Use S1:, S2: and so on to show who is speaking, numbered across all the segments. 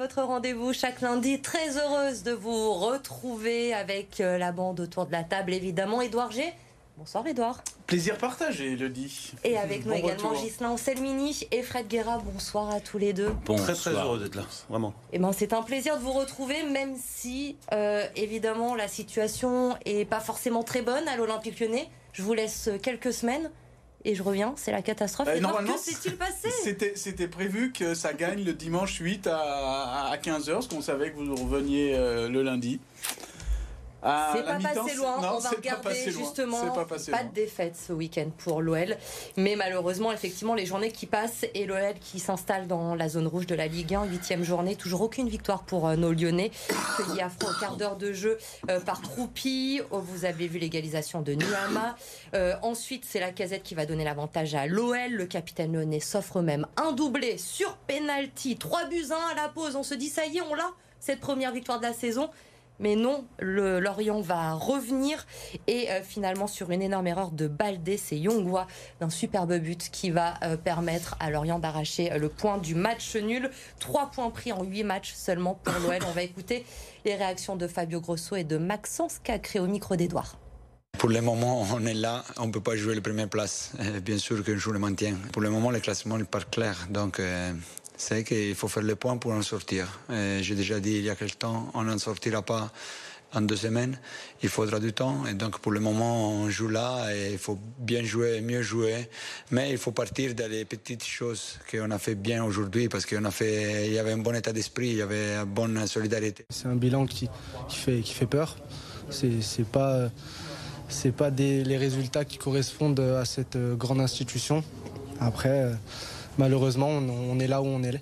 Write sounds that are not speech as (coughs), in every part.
S1: Votre rendez-vous chaque lundi. Très heureuse de vous retrouver avec euh, la bande autour de la table, évidemment. Édouard G. Bonsoir Edouard.
S2: Plaisir partagé, le dit.
S1: Et avec nous également Gislain Selmini et Fred Guerra. Bonsoir à tous les deux.
S2: Très très heureux d'être là, vraiment.
S1: Et eh ben, c'est un plaisir de vous retrouver, même si euh, évidemment la situation est pas forcément très bonne à l'Olympique Lyonnais. Je vous laisse quelques semaines et je reviens, c'est la catastrophe.
S2: Euh, normalement, que s'est-il passé? C'était prévu que ça gagne le dimanche 8 à, 15h, parce qu'on savait que vous reveniez euh, le lundi.
S1: Ah, c'est pas passé loin. on va regarder justement. Pas, pas de défaite ce week-end pour l'OL. Mais malheureusement, effectivement, les journées qui passent et l'OL qui s'installe dans la zone rouge de la Ligue 1, huitième journée, toujours aucune victoire pour euh, nos Lyonnais. y affrontent au quart d'heure de jeu euh, par Troupi. Oh, vous avez vu l'égalisation de Nuama. Euh, ensuite, c'est la casette qui va donner l'avantage à l'OL. Le capitaine lyonnais s'offre même un doublé sur penalty. 3 buts 1 à la pause. On se dit, ça y est, on l'a, cette première victoire de la saison. Mais non, Lorient va revenir et euh, finalement sur une énorme erreur de Baldé, c'est Yongwa d'un superbe but qui va euh, permettre à Lorient d'arracher euh, le point du match nul. Trois points pris en huit matchs seulement pour l'OL. On va écouter les réactions de Fabio Grosso et de Maxence Cacré au micro d'Edouard.
S3: Pour le moment, on est là, on ne peut pas jouer les premières places. Bien sûr qu'on joue le maintien. Pour le moment, le classement n'est pas clair. Donc, c'est qu'il faut faire le point pour en sortir. J'ai déjà dit il y a quelque temps, on n'en sortira pas en deux semaines. Il faudra du temps. Et donc, pour le moment, on joue là et il faut bien jouer, mieux jouer. Mais il faut partir des petites choses qu'on a fait bien aujourd'hui parce qu'on a fait, il y avait un bon état d'esprit, il y avait une bonne solidarité.
S4: C'est un bilan qui, fait, qui fait peur. C'est pas, c'est pas des, les résultats qui correspondent à cette grande institution. Après, malheureusement, on, est là où on est.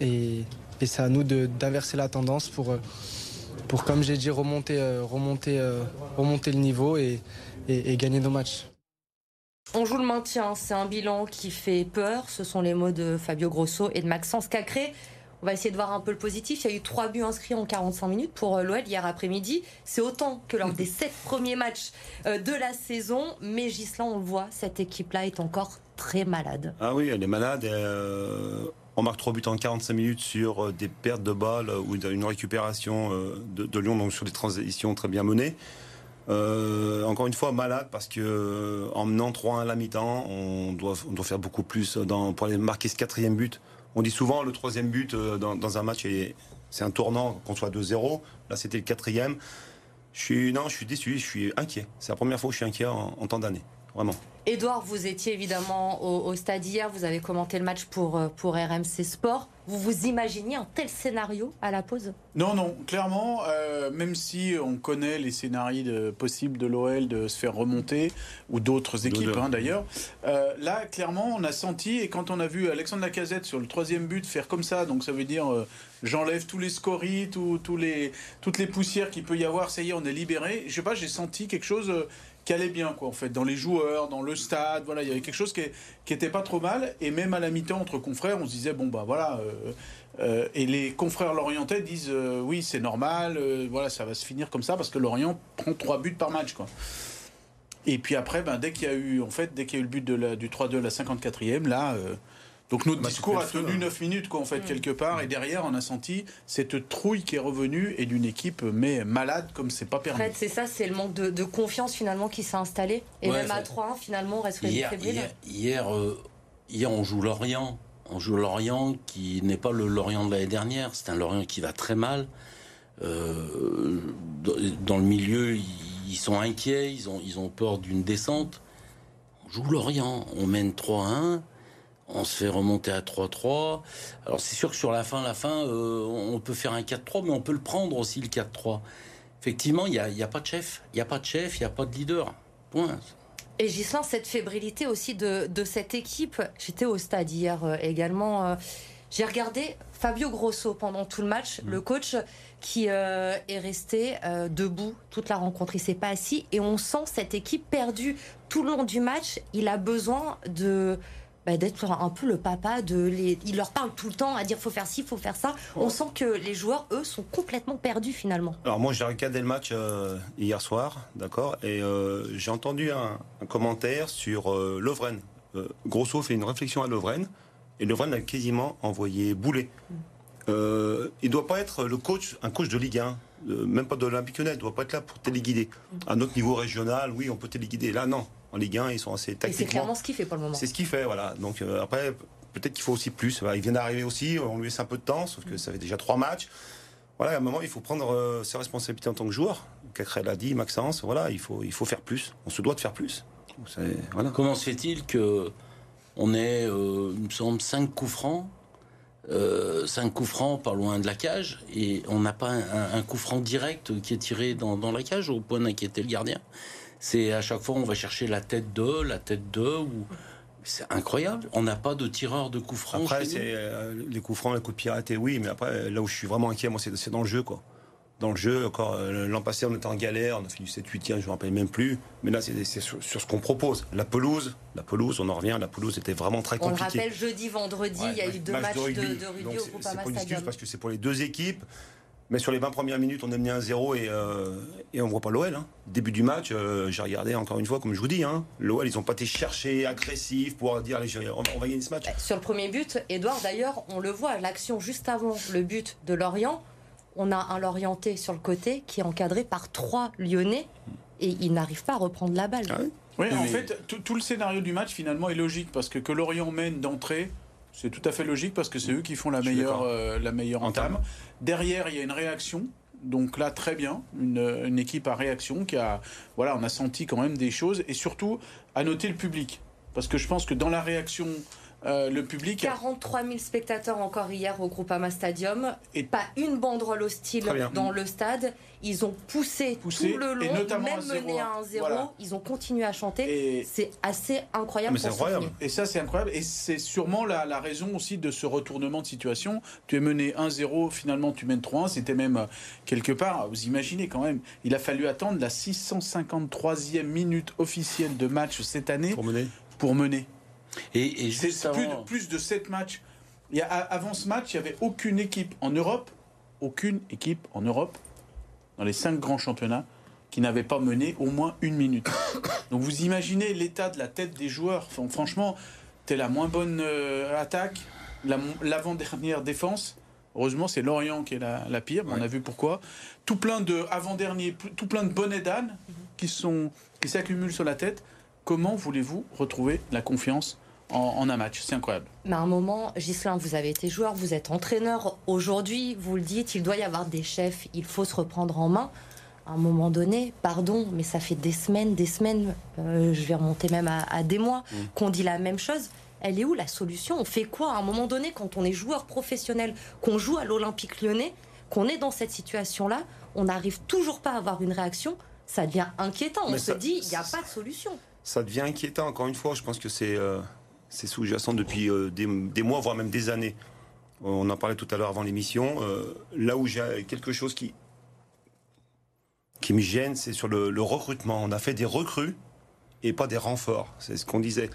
S4: Et, c'est à nous d'inverser la tendance pour, euh, pour comme j'ai dit, remonter, euh, euh, remonter le niveau et, gagner nos matchs.
S1: On joue le maintien, c'est un bilan qui fait peur. Ce sont les mots de Fabio Grosso et de Maxence Cacré. On va essayer de voir un peu le positif. Il y a eu trois buts inscrits en 45 minutes pour l'OL hier après-midi. C'est autant que lors des sept premiers matchs de la saison. Mais Gislain, on le voit, cette équipe-là est encore très malade.
S5: Ah oui, elle est malade. Euh, on marque trois buts en 45 minutes sur euh, des pertes de balles ou une récupération euh, de, Lyon, donc sur des transitions très bien menées. encore une fois, malade parce que en menant 3-1 à la mi-temps, on doit, faire beaucoup plus pour aller marquer ce quatrième but. On dit souvent le troisième but dans, un match, c'est un tournant qu'on soit 2-0. Là, c'était le quatrième. Je suis, déçu, je suis inquiet. C'est la première fois où je suis inquiet en, en temps d'année. Vraiment.
S1: Edouard, vous étiez évidemment au, stade hier, vous avez commenté le match pour, euh, pour RMC Sport. Vous vous imaginiez un tel scénario à la pause?
S2: Non, non, clairement, euh, même si on connaît les scénarios possibles de l'OL de se faire remonter, ou d'autres équipes hein, d'ailleurs, euh, là, clairement, on a senti, et quand on a vu Alexandre Lacazette sur le troisième but faire comme ça, donc ça veut dire j'enlève tous les scories, tous les, toutes les poussières qu'il peut y avoir, ça y est, on est libéré. Je sais pas, j'ai senti quelque chose qui allait bien, quoi, en fait, dans les joueurs, dans le stade. Voilà, il y avait quelque chose qui, qui était pas trop mal. Et même à la mi-temps, entre confrères, on se disait, bon, bah voilà. Euh, euh, et les confrères lorientais disent, euh, oui, c'est normal, voilà, ça va se finir comme ça parce que Lorient prend trois buts par match, quoi. Et puis après, ben, dès qu'il y a eu, en fait, dès qu'il y a eu le but de la, du 3-2 à la 54e, là. Donc notre bah, discours a tenu 9 hein. minutes, quoi, en fait, mm. quelque part. Et derrière, on a senti cette trouille qui est revenue et d'une équipe, mais malade comme c'est pas permis. En
S1: fait, c'est ça, c'est le manque de, confiance finalement qui s'est installé. Et même à 3-1, finalement, on reste
S6: hier, hier, hier, euh, hier, on joue Lorient. On joue Lorient qui n'est pas le Lorient de l'année dernière. C'est un Lorient qui va très mal. Euh, dans le milieu, ils sont inquiets, ils ont, ils ont peur d'une descente. On joue Lorient, on mène 3-1 on se fait remonter à 3-3. Alors c'est sûr que sur la fin, la fin, euh, on peut faire un 4-3, mais on peut le prendre aussi le 4-3. Effectivement, il n'y a, a, pas de chef, il n'y a pas de chef, il n'y a pas de leader. Point.
S1: Et Gislain, cette fébrilité aussi de, cette équipe, j'étais au stade hier euh, également, euh, j'ai regardé Fabio Grosso pendant tout le match, mm. le coach qui est resté debout toute la rencontre, il s'est pas assis et on sent cette équipe perdue tout le long du match, il a besoin de bah, d'être un peu le papa de les... il leur parle tout le temps à dire faut faire ci faut faire ça. On sent que les joueurs eux sont complètement perdus finalement.
S5: Alors moi j'ai regardé le match euh, hier soir d'accord et euh, j'ai entendu un, commentaire sur euh, Lovren. Grosso fait une réflexion à Lovren et Lovren a quasiment envoyé boulet euh, il ne doit pas être le coach, un coach de Ligue 1, même pas de l'Olympique Lyonnais, il ne doit pas être là pour téléguider. À notre niveau régional, oui, on peut téléguider. Là, non. En Ligue 1, ils sont assez tactiquement.
S1: c'est clairement ce qu'il fait pour le moment.
S5: C'est ce qu'il fait, voilà. Donc euh, après, peut-être qu'il faut aussi plus. il vient d'arriver aussi, on lui laisse un peu de temps, sauf que ça fait déjà trois matchs. Voilà, à un moment, il faut prendre euh, ses responsabilités en tant que joueur. Cacrel l'a dit, Maxence, voilà, il faut, il faut faire plus. On se doit de faire plus.
S6: Voilà. Comment se fait-il que on ait, euh, il me semble, 5 coups francs, euh, 5 coups francs pas loin de la cage, et on n'a pas un, coup franc direct qui est tiré dans, dans la cage au point d'inquiéter le gardien? C'est à chaque fois on va chercher la tête de, la tête de, ou c'est incroyable. On n'a pas de tireur de coups francs.
S5: Après, c'est euh, les coups francs, les coups de piraté, oui, mais après, là où je suis vraiment inquiet, moi, c'est dans le jeu, quoi. Dans le jeu, encore euh, l'an passé, on était en galère, on a fini 7 8 je ne me rappelle même plus. Mais là, c'est sur, ce qu'on propose. La pelouse, la pelouse, on en revient, la pelouse était vraiment très compliquée.
S1: On le rappelle, jeudi, vendredi, il y a eu deux matchs de rugby, de, rugby au
S5: C'est pas une excuse parce que c'est pour les deux équipes. Mais sur les 20 premières minutes, on est mené 1-0 et, euh, et on voit pas l'OL. Hein. Début du match, euh, j'ai regardé encore une fois, comme je vous dis, hein, l'OL, ils ont pas été cherchés, agressifs pour dire allez, on, va gagner ce match.
S1: Sur le premier but, Edouard, d'ailleurs, on le voit, l'action juste avant le but de Lorient, on a un Lorienté sur le côté qui est encadré par trois Lyonnais et il n'arrive pas à reprendre la balle.
S2: Ah oui, en fait, tout, le scénario du match finalement est logique parce que que Lorient mène d'entrée, c'est tout à fait logique parce que c'est eux qui font la meilleure, euh, la meilleure entame. Derrière, il y a une réaction. Donc là, très bien, une, équipe à réaction qui a, voilà, on a senti quand même des choses et surtout à noter le public. Parce que je pense que dans la réaction euh, le public.
S1: 43 000 spectateurs encore hier au Groupama Stadium. Et pas une banderole hostile dans le stade. Ils ont poussé, tout le long, même mené à 1-0. Ils ont continué à chanter. C'est assez incroyable.
S2: c'est incroyable. Et ça, c'est incroyable. Et c'est sûrement la, la, raison aussi de ce retournement de situation. Tu es mené 1-0, finalement tu mènes 3-1. C'était même euh, quelque part, vous imaginez quand même, il a fallu attendre la 653e minute officielle de match cette année
S5: pour mener.
S2: Pour mener.
S6: Et,
S2: c'est plus, de, plus de 7 matchs. Il y a, avant ce match, il n'y avait aucune équipe en Europe, aucune équipe en Europe, dans les 5 grands championnats, qui n'avait pas mené au moins une minute. (coughs) Donc vous imaginez l'état de la tête des joueurs. franchement, es la moins bonne euh, attaque, l'avant-dernière défense. Heureusement, c'est Lorient qui est la, pire. On a vu pourquoi. Tout plein de avant-dernier, tout plein de bonnets d'âne qui sont qui s'accumulent sur la tête. Comment voulez-vous retrouver la confiance en, un match. C'est incroyable.
S1: Mais à un moment, Gislain, vous avez été joueur, vous êtes entraîneur. Aujourd'hui, vous le dites, il doit y avoir des chefs, il faut se reprendre en main. À un moment donné, pardon, mais ça fait des semaines, des semaines, euh, je vais remonter même à, des mois, mm. qu'on dit la même chose. Elle est où la solution? On fait quoi? À un moment donné quand on est joueur professionnel, qu'on joue à l'Olympique lyonnais, qu'on est dans cette situation-là, on n'arrive toujours pas à avoir une réaction ça devient inquiétant. On se dit, il n'y a pas de solution.
S5: Ça devient inquiétant, encore une fois. Je pense que c'est euh, c'est sous-jacent depuis euh, des, mois, voire même des années. On en parlait tout à l'heure avant l'émission. Euh, là où j'ai quelque chose qui, qui me gêne, c'est sur le, recrutement. On a fait des recrues et pas des renforts. C'est ce qu'on disait.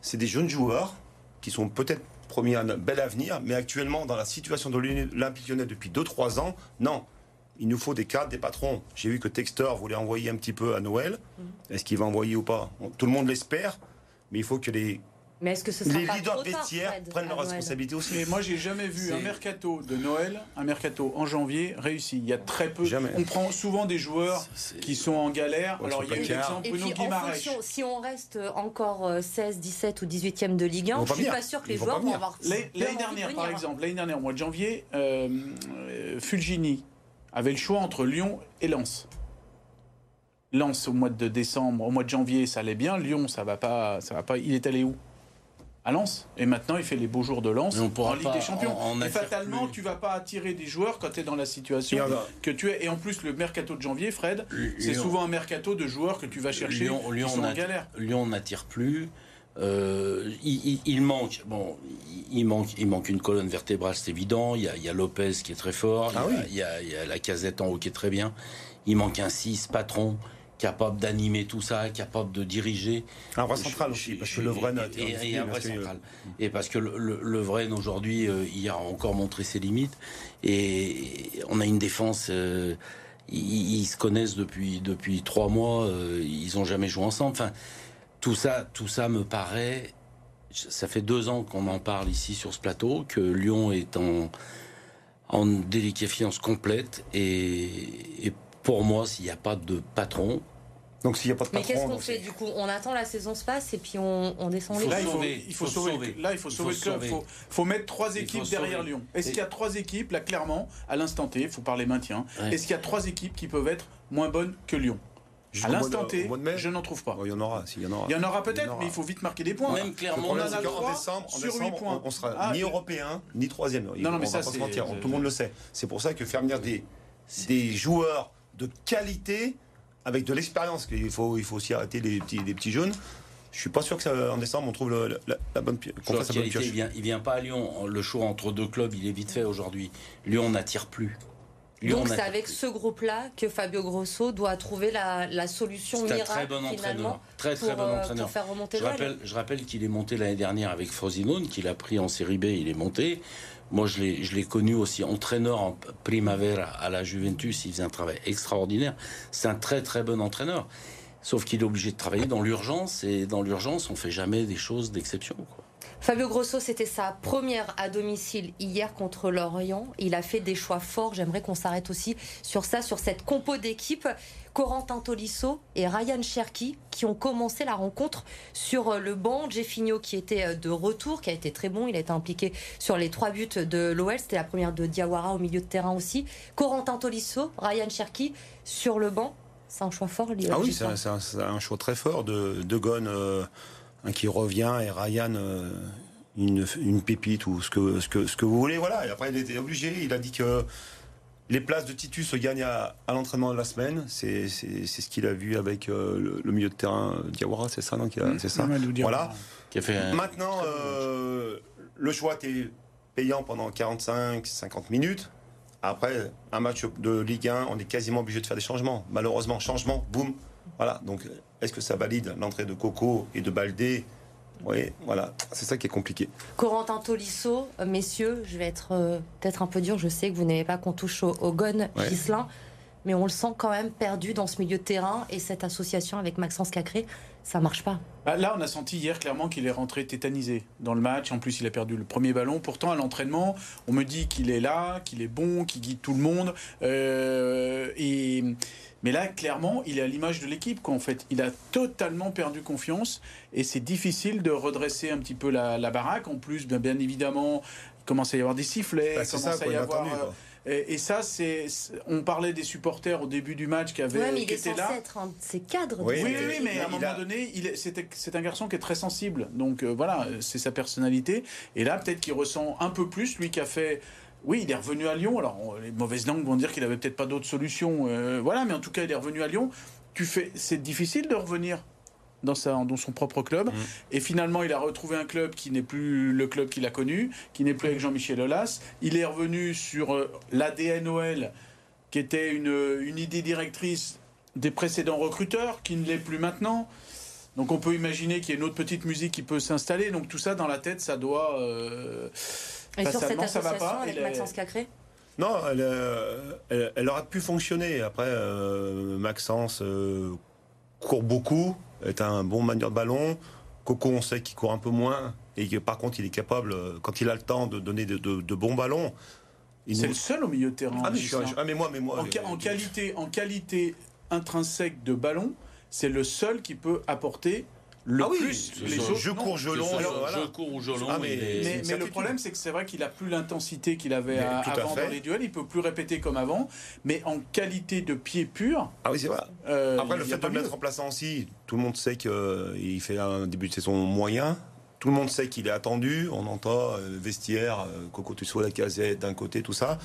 S5: C'est des jeunes joueurs qui sont peut-être promis un bel avenir, mais actuellement, dans la situation de l'Olympique lyonnais depuis 2-3 ans, non. Il nous faut des cadres, des patrons. J'ai vu que Textor voulait envoyer un petit peu à Noël. Mm. Est-ce qu'il va envoyer ou pas? Tout le monde l'espère, mais il faut que les
S1: mais est-ce que ce
S5: les leaders vestiaires prennent leurs responsabilités aussi
S2: Mais moi, j'ai jamais vu un mercato de Noël, un mercato en janvier réussi. Il y a très peu. Jamais. On prend souvent des joueurs qui sont en galère. Alors, il y a eu l'exemple Bruno Guimaraes.
S1: Si on reste encore 16, euh, 17 ou 18e de Ligue 1, je suis pas sûr que les joueurs vont avoir.
S2: L'année dernière, par exemple, l'année dernière, au mois de janvier, euh, euh, Fulgini avait le choix entre Lyon et Lens. Lens au mois de décembre, au mois de janvier, ça allait bien. Lyon, ça va pas, ça va pas. Il est allé où? À Lens. Et maintenant, il fait les beaux jours de Lens en Ligue des Champions. et fatalement, tu vas pas attirer des joueurs quand tu es dans la situation que tu es. Et en plus, le mercato de janvier, Fred, c'est souvent un mercato de joueurs que tu vas chercher Lyon, qui sont en galère.
S6: Lyon n'attire plus. Euh, il, manque, bon, il manque, il manque une colonne vertébrale, c'est évident. Il y, a, Lopez qui est très fort. Ah il, y a, il, y a, la casette en haut qui est très bien. Il manque un 6 patron capable d'animer tout ça, capable de diriger.
S5: Un vrai central aussi, parce que le vrai
S6: et, un vrai central. Et parce que le, vrai aujourd'hui, euh, il a encore montré ses limites. Et on a une défense. Euh, ils, se connaissent depuis depuis trois mois. Euh, ils ont jamais joué ensemble. Enfin, tout ça, tout ça me paraît. Ça fait deux ans qu'on en parle ici sur ce plateau que Lyon est en en déliquescence complète. Et, pour moi, s'il n'y a pas de patron,
S5: donc s'il n'y a pas de patron,
S1: Mais qu'est-ce qu'on fait du coup? On attend la saison se passe et puis on, descend les
S2: là, il faut, il faut, sauver. Là, il faut sauver le club. Il faut, mettre trois équipes derrière Lyon. Est-ce qu'il y a trois équipes, là, clairement, à l'instant T, il faut parler maintien, est-ce qu'il y a trois équipes qui peuvent être moins bonnes que Lyon? À l'instant T, je n'en trouve pas.
S5: il y en aura, il y en aura.
S2: Il y en aura peut-être, mais il faut vite marquer des points.
S6: Même clairement,
S5: on en a en décembre, sur points. on, sera ah, ni européen ni troisième. Non, non, mais ça, c'est tout le monde le sait. C'est pour ça que faire venir des des joueurs de qualité avec de l'expérience, qu'il faut il faut aussi arrêter les petits les petits jeunes. Je suis pas sûr que ça, en décembre on trouve la, bonne pioche.
S6: Il vient, il vient pas à Lyon. Le choix entre deux clubs, il est vite fait aujourd'hui. Lyon n'attire plus.
S1: Donc c'est avec ce groupe-là que Fabio Grosso doit trouver la, solution miracle très bon finalement
S6: très, très
S1: pour,
S6: bon entraîneur.
S1: faire remonter
S6: je rappelle, je rappelle qu'il est monté l'année dernière avec Frosinone, qu'il a pris en série B, il est monté. Moi, je l'ai connu aussi entraîneur en Primavera à la Juventus. Il faisait un travail extraordinaire. C'est un très très bon entraîneur. Sauf qu'il est obligé de travailler dans l'urgence et dans l'urgence, on fait jamais des choses d'exception.
S1: Fabio Grosso, c'était sa première à domicile hier contre Lorient. Il a fait des choix forts. J'aimerais qu'on s'arrête aussi sur ça, sur cette compo d'équipe. Corentin Tolisso et Ryan Cherki qui ont commencé la rencontre sur le banc. Jeffinho qui était de retour, qui a été très bon. Il a été impliqué sur les trois buts de l'OL. C'était la première de Diawara au milieu de terrain aussi. Corentin Tolisso, Ryan Cherki sur le banc. C'est un choix fort.
S5: Ah oui, c'est un, choix très fort de, de Gon. Euh, qui revient et Ryan euh, une, une, pépite ou ce que, ce, que, ce que vous voulez. Voilà. Et après, il était obligé. Il a dit que les places de Titus se gagnent à, l'entraînement de la semaine. C'est ce qu'il a vu avec euh, le, milieu de terrain Diawara, c'est ça, non mmh. C'est ça. Voilà. Qui a fait Maintenant, euh, le choix était payant pendant 45-50 minutes. Après, un match de Ligue 1, on est quasiment obligé de faire des changements. Malheureusement, changement, boum. Voilà. Donc, est-ce que ça valide l'entrée de Coco et de Baldé oui, voilà, c'est ça qui est compliqué.
S1: Corentin Tolisso, euh, messieurs, je vais être euh, peut-être un peu dur, je sais que vous n'aimez pas qu'on touche au, au gon mais on le sent quand même perdu dans ce milieu de terrain et cette association avec Maxence Cacré, ça marche pas.
S2: Bah, là, on a senti hier clairement qu'il est rentré tétanisé dans le match. En plus, il a perdu le premier ballon. Pourtant, à l'entraînement, on me dit qu'il est là, qu'il est bon, qu'il guide tout le monde. Euh, et mais là, clairement, il est à l'image de l'équipe. En fait, il a totalement perdu confiance et c'est difficile de redresser un petit peu la, baraque. En plus, bien, bien, évidemment, il commence à y avoir des sifflets, bah, commence à y avoir. Euh, et, ça, c'est, on parlait des supporters au début du match qui avaient,
S1: ouais, mais il
S2: qui
S1: est étaient là. Être un de ces cadres.
S2: Oui, oui, oui, mais à un moment donné, c'est, un garçon qui est très sensible. Donc euh, voilà, c'est sa personnalité. Et là, peut-être qu'il ressent un peu plus, lui qui a fait oui, il est revenu à Lyon. Alors, les mauvaises langues vont dire qu'il avait peut-être pas d'autres solutions. Euh, voilà, mais en tout cas, il est revenu à Lyon. Tu fais, c'est difficile de revenir dans, sa, dans son propre club. Mm. Et finalement, il a retrouvé un club qui n'est plus le club qu'il a connu, qui n'est plus avec Jean-Michel Aulas. Il est revenu sur euh, l'ADN qui était une, une idée directrice des précédents recruteurs, qui ne l'est plus maintenant. Donc on peut imaginer qu'il y a une autre petite musique qui peut s'installer. Donc tout ça dans la tête, ça doit... Euh,
S1: et sur cette association avec Maxence Cacré
S5: non, euh, elle, elle, aurait pu fonctionner. Après, euh, Maxence euh, court beaucoup, est un bon manieur de ballon. Coco, on sait qu'il court un peu moins. Et que, par contre, il est capable, quand il a le temps, de donner de, bons ballons.
S2: C'est le seul au milieu de terrain.
S5: Ah, mais, ah, moi, mais moi.
S2: En, qualité, en qualité intrinsèque de ballon, c'est le seul qui peut apporter le ah oui, plus
S5: les autres, je cours
S6: je cours Jolon
S2: ah, mais, mais, le problème c'est que c'est vrai qu'il a plus l'intensité qu'il avait avant dans les duels. Il peut plus répéter comme avant mais en qualité de pied pur
S5: ah oui c'est vrai. euh, après le fait de le mettre en remplaçant aussi tout le monde sait qu'il euh, fait un début de saison moyen. Tout le monde sait qu'il est attendu. On entend euh, vestiaire Coco Tusso la casette d'un côté tout ça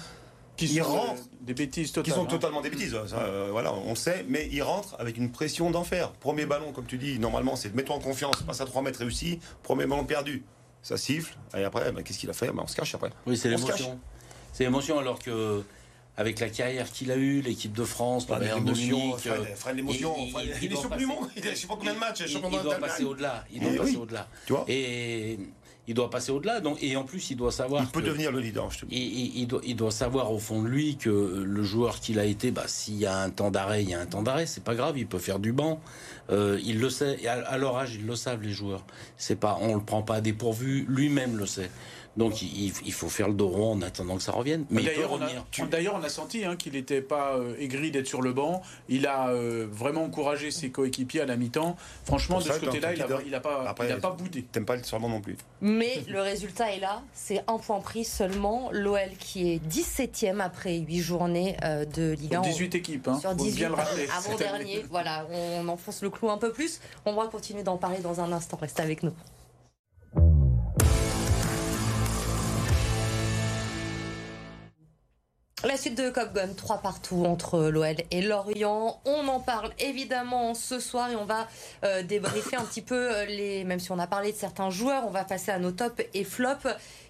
S2: qui sont rentre, des bêtises
S5: Qui sont hein. totalement des bêtises, euh, voilà, on sait, mais il rentre avec une pression d'enfer. Premier ballon, comme tu dis, normalement, c'est mets-toi en confiance, passe à 3 mètres réussi, premier ballon perdu. Ça siffle, et après, bah, qu'est-ce qu'il a fait? Bah, On se cache après.
S6: Oui, c'est l'émotion. C'est l'émotion, alors que avec la carrière qu'il a eue, l'équipe de France,
S5: le Bayern de Munich. l'émotion. Il, est champion du monde. Il, je sais pas combien de matchs.
S6: Il, doit passer au-delà. Il doit passer au-delà. Tu vois Et il doit passer au-delà. Donc, et en plus, il doit savoir.
S5: Il peut devenir le leader, je te.
S6: Il, doit, il, doit, savoir au fond de lui que le joueur qu'il a été, bah, s'il y a un temps d'arrêt, il y a un temps d'arrêt. C'est pas grave, il peut faire du banc. Euh, il le sait. Et à, leur âge, ils le savent, les joueurs. C'est pas, on le prend pas à dépourvu. Lui-même le sait. Donc il, faut faire le dos rond en attendant que ça revienne. Mais
S2: d'ailleurs, on, a senti hein, qu'il n'était pas euh, aigri d'être sur le banc. Il a euh, vraiment encouragé ses coéquipiers à la mi-temps. Franchement, de ce côté-là, il n'a pas, pas boudé.
S5: T'aimes pas sur le banc non plus.
S1: Mais (laughs) le résultat est là. C'est un point pris seulement. L'OL qui est 17e après 8 journées euh, de Ligue 1.
S2: 18 équipes, hein.
S1: Sur 18, bien le rappeler. Avant-dernier. Voilà, on enfonce le clou un peu plus. On va continuer d'en parler dans un instant. Restez avec nous. La suite de Cop Gun, 3 partout entre l'OL et Lorient. On en parle évidemment ce soir et on va euh, débriefer un petit peu euh, les. Même si on a parlé de certains joueurs, on va passer à nos tops et flops.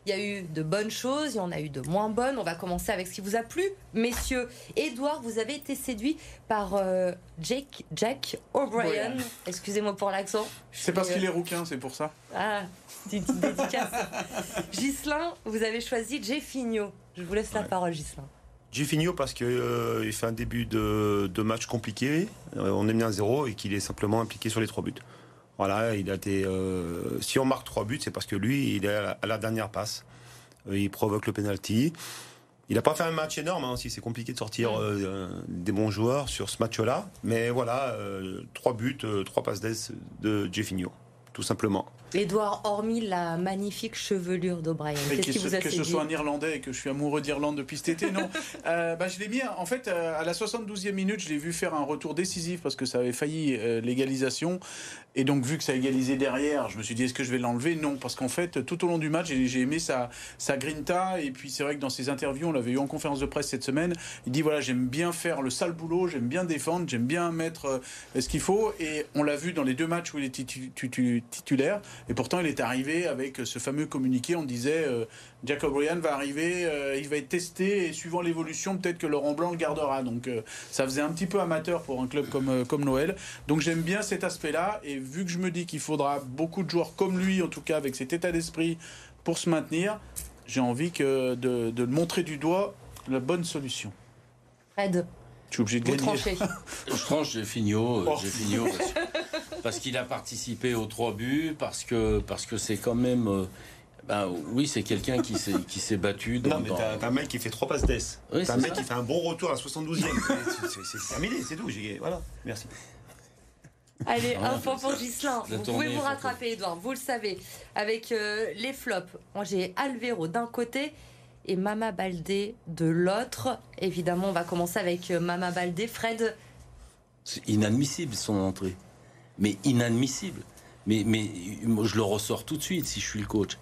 S1: Il y a eu de bonnes choses, il y en a eu de moins bonnes. On va commencer avec ce qui vous a plu, messieurs. Edouard, vous avez été séduit par euh, Jake, Jack O'Brien. Excusez-moi pour l'accent.
S2: C'est parce qu'il est rouquin, c'est pour ça.
S1: Ah, une petite dédicace. (laughs) Gislin, vous avez choisi Fignot. Je vous laisse la parole, Gislin.
S5: Gifinho parce qu'il euh, fait un début de, match compliqué. Euh, on est mis à zéro et qu'il est simplement impliqué sur les trois buts. Voilà, il a été. Euh, si on marque trois buts, c'est parce que lui, il est à la, dernière passe. il provoque le penalty. Il n'a pas fait un match énorme, hein, si c'est compliqué de sortir des bons joueurs sur ce match-là. Mais voilà, trois buts, trois passes d'aise de Jeffinho, tout simplement.
S1: Edouard, hormis la magnifique chevelure d'O'Brien,
S2: qu'est-ce qui vous a Que ce soit un Irlandais et que je suis amoureux d'Irlande depuis cet été, non. (laughs) euh, bah, je l'ai mis, en fait, euh, à la 72e minute, je l'ai vu faire un retour décisif parce que ça avait failli euh, l'égalisation. Et donc, vu que ça a égalisé derrière, je me suis dit, est-ce que je vais l'enlever? Non, parce qu'en fait, tout au long du match, j'ai aimé sa, sa grinta. Et puis, c'est vrai que dans ses interviews, on l'avait eu en conférence de presse cette semaine, il dit, voilà, j'aime bien faire le sale boulot, j'aime bien défendre, j'aime bien mettre euh, ce qu'il faut. Et on l'a vu dans les deux matchs où il était titulaire. Et pourtant, il est arrivé avec ce fameux communiqué. On disait euh, Jacob Ryan va arriver, euh, il va être testé et suivant l'évolution, peut-être que Laurent Blanc le gardera. Donc, euh, ça faisait un petit peu amateur pour un club comme, comme Noël. Donc, j'aime bien cet aspect-là. Et vu que je me dis qu'il faudra beaucoup de joueurs comme lui, en tout cas avec cet état d'esprit, pour se maintenir, j'ai envie que de, de montrer du doigt la bonne solution.
S1: Fred.
S2: Je suis obligé de gagner. (laughs)
S6: Je tranche, j'ai fini oh. Parce, qu'il a participé aux trois buts, parce que parce que c'est quand même. Euh, ben, oui, c'est quelqu'un qui s'est qui s'est battu.
S5: Dans, non, mais t'as un mec qui fait trois passes d'ess. t'as un mec qui fait un bon retour à la 72e. (laughs) c'est terminé, c'est tout. Voilà, merci.
S1: Allez, un point pour Gislain. Vous pouvez vous rattraper, Edouard. Vous le savez. Avec euh, les flops, j'ai Alvero d'un côté et Mama Baldé de l'autre. Évidemment, on va commencer avec euh, Mama Baldé. Fred
S6: C'est inadmissible son entrée. Mais inadmissible. Mais, mais je le ressors tout de suite si je suis le coach.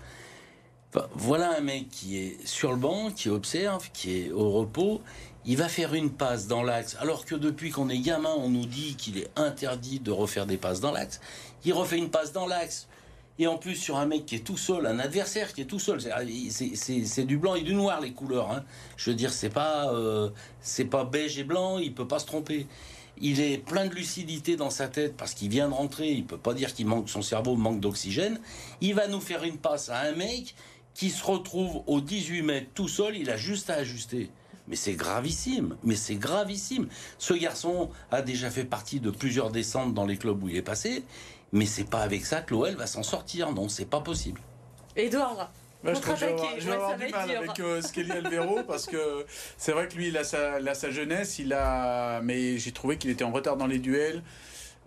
S6: voilà un mec qui est sur le banc, qui observe, qui est au repos. Il va faire une passe dans l'axe, alors que depuis qu'on est gamin, on nous dit qu'il est interdit de refaire des passes dans l'axe. Il refait une passe dans l'axe et en plus sur un mec qui est tout seul, un adversaire qui est tout seul. C'est du blanc et du noir les couleurs. Hein. Je veux dire, c'est pas euh, c'est pas beige et blanc. Il peut pas se tromper. Il est plein de lucidité dans sa tête parce qu'il vient de rentrer. Il peut pas dire qu'il manque son cerveau manque d'oxygène. Il va nous faire une passe à un mec qui se retrouve au 18 mètres tout seul. Il a juste à ajuster. Mais c'est gravissime, mais c'est gravissime. Ce garçon a déjà fait partie de plusieurs descentes dans les clubs où il est passé. Mais c'est pas avec ça que l'OL va s'en sortir, non, c'est pas possible.
S1: Edouard
S2: bah, je, vais avoir, du mal avec euh, Skelly Alvero (laughs) parce que c'est vrai que lui, il a, sa, sa jeunesse, il a, mais j'ai trouvé qu'il était en retard dans les duels.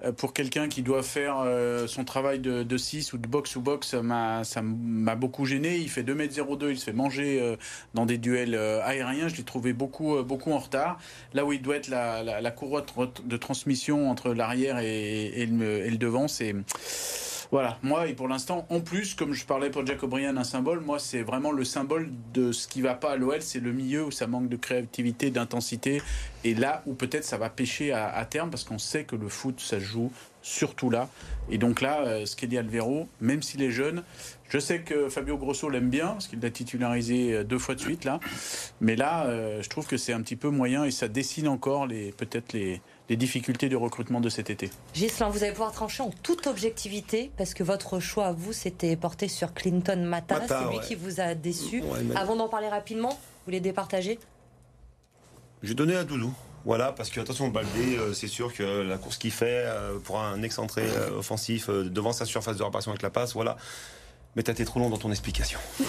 S2: Euh, pour quelqu'un qui doit faire euh, son travail de, 6 ou de box ou box, ça m'a beaucoup gêné. Il fait 2m02, il se fait manger euh, dans des duels aériens. Je l'ai trouvé beaucoup, beaucoup en retard. Là où il doit être la, la, courroie de transmission entre l'arrière et, et, le, devant, c'est voilà, moi, et pour l'instant, en plus, comme je parlais pour Jack O'Brien, un symbole, moi, c'est vraiment le symbole de ce qui va pas à l'OL, c'est le milieu où ça manque de créativité, d'intensité, et là où peut-être ça va pêcher à, terme, parce qu'on sait que le foot, ça joue surtout là. Et donc là, euh, dit Alvero, même s'il est jeune, je sais que Fabio Grosso l'aime bien, parce qu'il l'a titularisé euh, deux fois de suite là. Mais là, euh, je trouve que c'est un petit peu moyen et ça dessine encore les peut-être les, les difficultés de recrutement de cet été.
S1: Gislain, vous allez pouvoir trancher en toute objectivité, parce que votre choix, à vous, c'était porté sur Clinton Mata, celui qui vous a déçu. Avant d'en parler rapidement, vous voulez départager
S5: J'ai donné à Doudou. Voilà, parce que attention, Baldé, euh, c'est sûr que la course qu'il fait euh, pour un excentré euh, offensif devant sa surface de réparation avec la passe, voilà. Mais t'as été trop long dans ton explication. (laughs)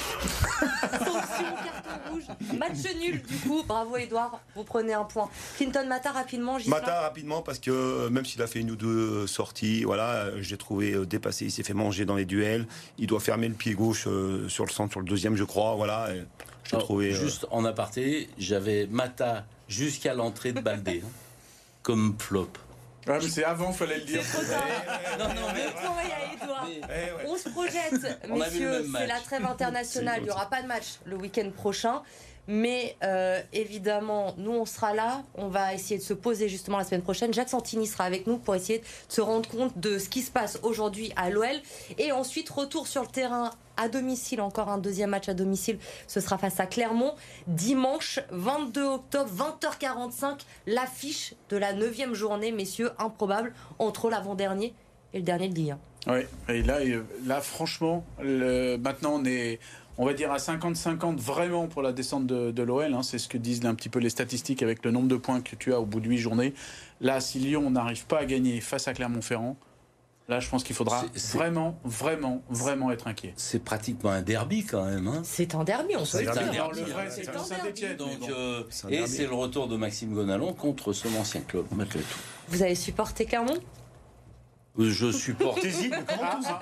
S1: carton rouge. Match nul, du coup. Bravo, Edouard. Vous prenez un point. Clinton Mata, rapidement.
S5: Mata, rapidement, parce que euh, même s'il a fait une ou deux sorties, voilà, euh, j'ai trouvé euh, dépassé. Il s'est fait manger dans les duels. Il doit fermer le pied gauche sur le centre, sur le deuxième, je crois. Voilà.
S6: Trouvé, Juste en aparté, j'avais Mata jusqu'à l'entrée de Baldé. Hein, comme flop.
S2: Ouais, mais c'est avant, fallait le dire.
S1: non, non, mais... Eh On se projette, messieurs. C'est la trêve (laughs) internationale. Il n'y aura pas de match le week-end prochain. Mais euh, évidemment, nous, on sera là. On va essayer de se poser justement la semaine prochaine. Jacques Santini sera avec nous pour essayer de se rendre compte de ce qui se passe aujourd'hui à l'OL. Et ensuite, retour sur le terrain à domicile. Encore un deuxième match à domicile. Ce sera face à Clermont. Dimanche 22 octobre, 20h45. L'affiche de la 9 journée, messieurs, improbable, entre l'avant-dernier et le dernier de Ligue
S2: 1. Oui, et là, là franchement, maintenant on est on va dire à 50-50 vraiment pour la descente de, l'OL. Hein. c'est ce que disent un petit peu les statistiques avec le nombre de points que tu as au bout de 8 journées. Là, si Lyon n'arrive pas à gagner face à Clermont-Ferrand, Là, je pense qu'il faudra vraiment, vraiment, vraiment être inquiet.
S6: C'est pratiquement un derby quand même. Hein.
S1: c'est un derby, on
S6: C'est un derby. C'est. Euh, et c'est le retour de Maxime Gonalon contre son ancien club, malgré tout.
S1: Vous avez supporté Clermont?
S6: Je supporte.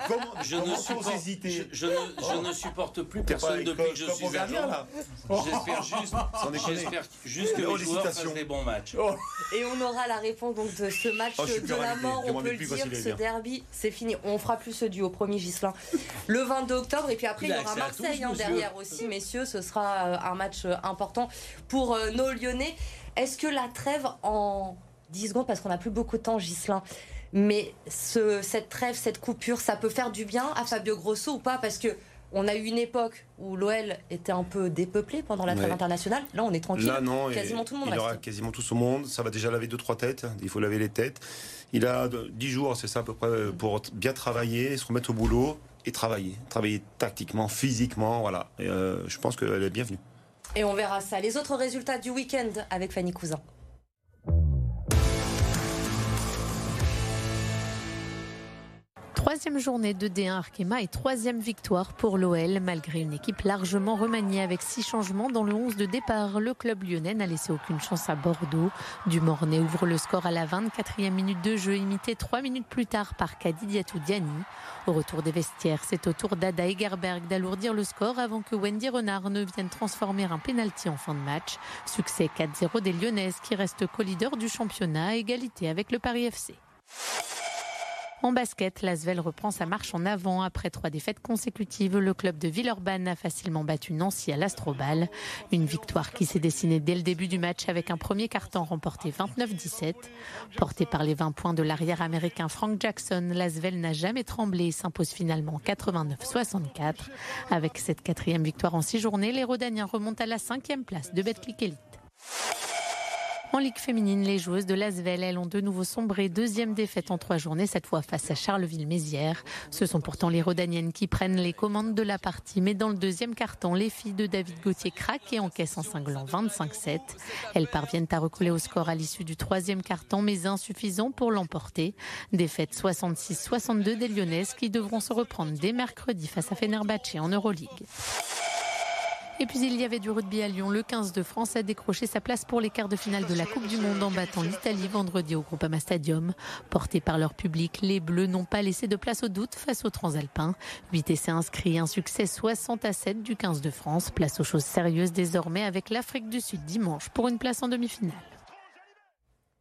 S5: comment,
S6: je, ne supporte, je, je, ne, je, ne, supporte plus personne depuis que je suis agent. J'espère juste, (laughs) j'espère juste que les joueurs fassent des bons matchs.
S1: Oh. Et on aura la réponse donc de ce match oh, de la mort. On peut le dire, ce derby, c'est fini. On fera plus ce duo, promis Gislin. Le 22 octobre et puis après il, y aura Marseille hein, derrière aussi, messieurs. Ce sera euh, un match euh, important pour euh, nos Lyonnais. Est-ce que la trêve en 10 secondes, parce qu'on n'a plus beaucoup de temps, Gislin. Mais cette trêve, cette coupure, ça peut faire du bien à Fabio Grosso ou pas? Parce que on a eu une époque où l'OL était un peu dépeuplé pendant la trêve internationale. Là, on est tranquille.
S5: Là, non, quasiment tout le monde. Il aura quasiment tout au monde. Ça va déjà laver deux trois têtes. Il faut laver les têtes. Il a dix jours, c'est ça à peu près, pour bien travailler, se remettre au boulot et travailler, travailler tactiquement, physiquement. Voilà. Euh, je pense qu'elle est bienvenue.
S1: Et on verra ça. Les autres résultats du week-end avec Fanny Cousin.
S7: Troisième journée de D1 Arkema et troisième victoire pour l'OL. Malgré une équipe largement remaniée avec six changements dans le 11 de départ, le club lyonnais n'a laissé aucune chance à Bordeaux. Dumornay ouvre le score à la 24e minute de jeu, imité trois minutes plus tard par Kadidiatou Diani. Au retour des vestiaires, c'est au tour d'Ada Egerberg d'alourdir le score avant que Wendy Renard ne vienne transformer un pénalty en fin de match. Succès 4-0 des Lyonnaises qui restent co-leader du championnat à égalité avec le Paris FC. En basket, l'Asvel reprend sa marche en avant. Après trois défaites consécutives, le club de Villeurbanne a facilement battu Nancy à l'Astrobal. Une victoire qui s'est dessinée dès le début du match avec un premier carton remporté 29-17. Porté par les 20 points de l'arrière américain Frank Jackson, l'Asvel n'a jamais tremblé et s'impose finalement 89-64. Avec cette quatrième victoire en six journées, les Rodaniens remontent à la cinquième place de Betclic Elite. En Ligue féminine, les joueuses de Lasvel, elles ont de nouveau sombré. Deuxième défaite en trois journées, cette fois face à Charleville-Mézières. Ce sont pourtant les Rodaniennes qui prennent les commandes de la partie. Mais dans le deuxième carton, les filles de David Gauthier craquent et encaissent en cinglant 25-7. Elles parviennent à recoller au score à l'issue du troisième carton, mais insuffisant pour l'emporter. Défaite 66-62 des Lyonnaises qui devront se reprendre dès mercredi face à Fenerbahçe en Euroleague. Et puis il y avait du rugby à Lyon. Le 15 de France a décroché sa place pour les quarts de finale de la Coupe du Monde en battant l'Italie vendredi au Groupama Stadium. Portés par leur public, les Bleus n'ont pas laissé de place au doute face aux Transalpins. 8 essais inscrits, un succès 60 à 7 du 15 de France. Place aux choses sérieuses désormais avec l'Afrique du Sud dimanche pour une place en demi-finale.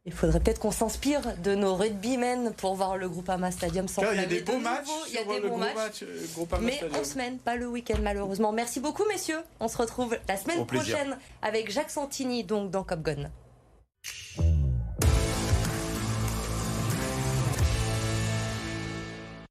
S1: Il faudrait peut-être qu'on s'inspire de nos rugbymen pour voir le Groupama Stadium
S2: sans Il y a des beaux matchs.
S1: Il y a des bons matchs. Euh, mais en semaine, pas le week-end malheureusement. Merci beaucoup messieurs. On se retrouve la semaine prochaine avec Jacques Santini donc dans Cop